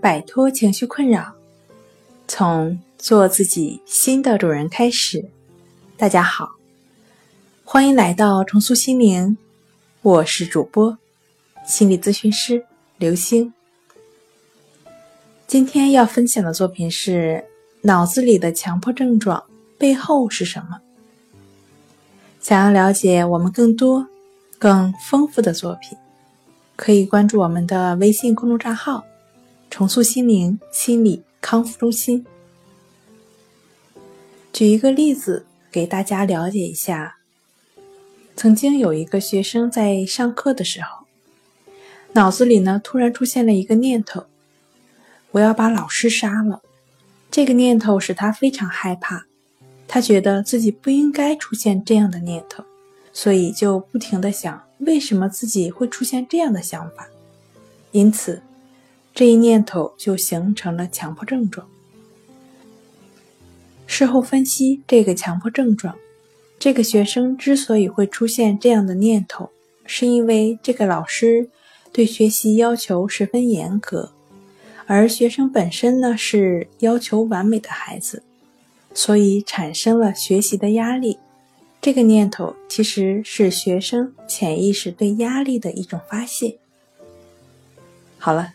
摆脱情绪困扰，从做自己新的主人开始。大家好，欢迎来到重塑心灵，我是主播心理咨询师刘星。今天要分享的作品是：脑子里的强迫症状背后是什么？想要了解我们更多、更丰富的作品，可以关注我们的微信公众账号。重塑心灵心理康复中心。举一个例子给大家了解一下。曾经有一个学生在上课的时候，脑子里呢突然出现了一个念头：我要把老师杀了。这个念头使他非常害怕，他觉得自己不应该出现这样的念头，所以就不停的想为什么自己会出现这样的想法，因此。这一念头就形成了强迫症状。事后分析，这个强迫症状，这个学生之所以会出现这样的念头，是因为这个老师对学习要求十分严格，而学生本身呢是要求完美的孩子，所以产生了学习的压力。这个念头其实是学生潜意识对压力的一种发泄。好了。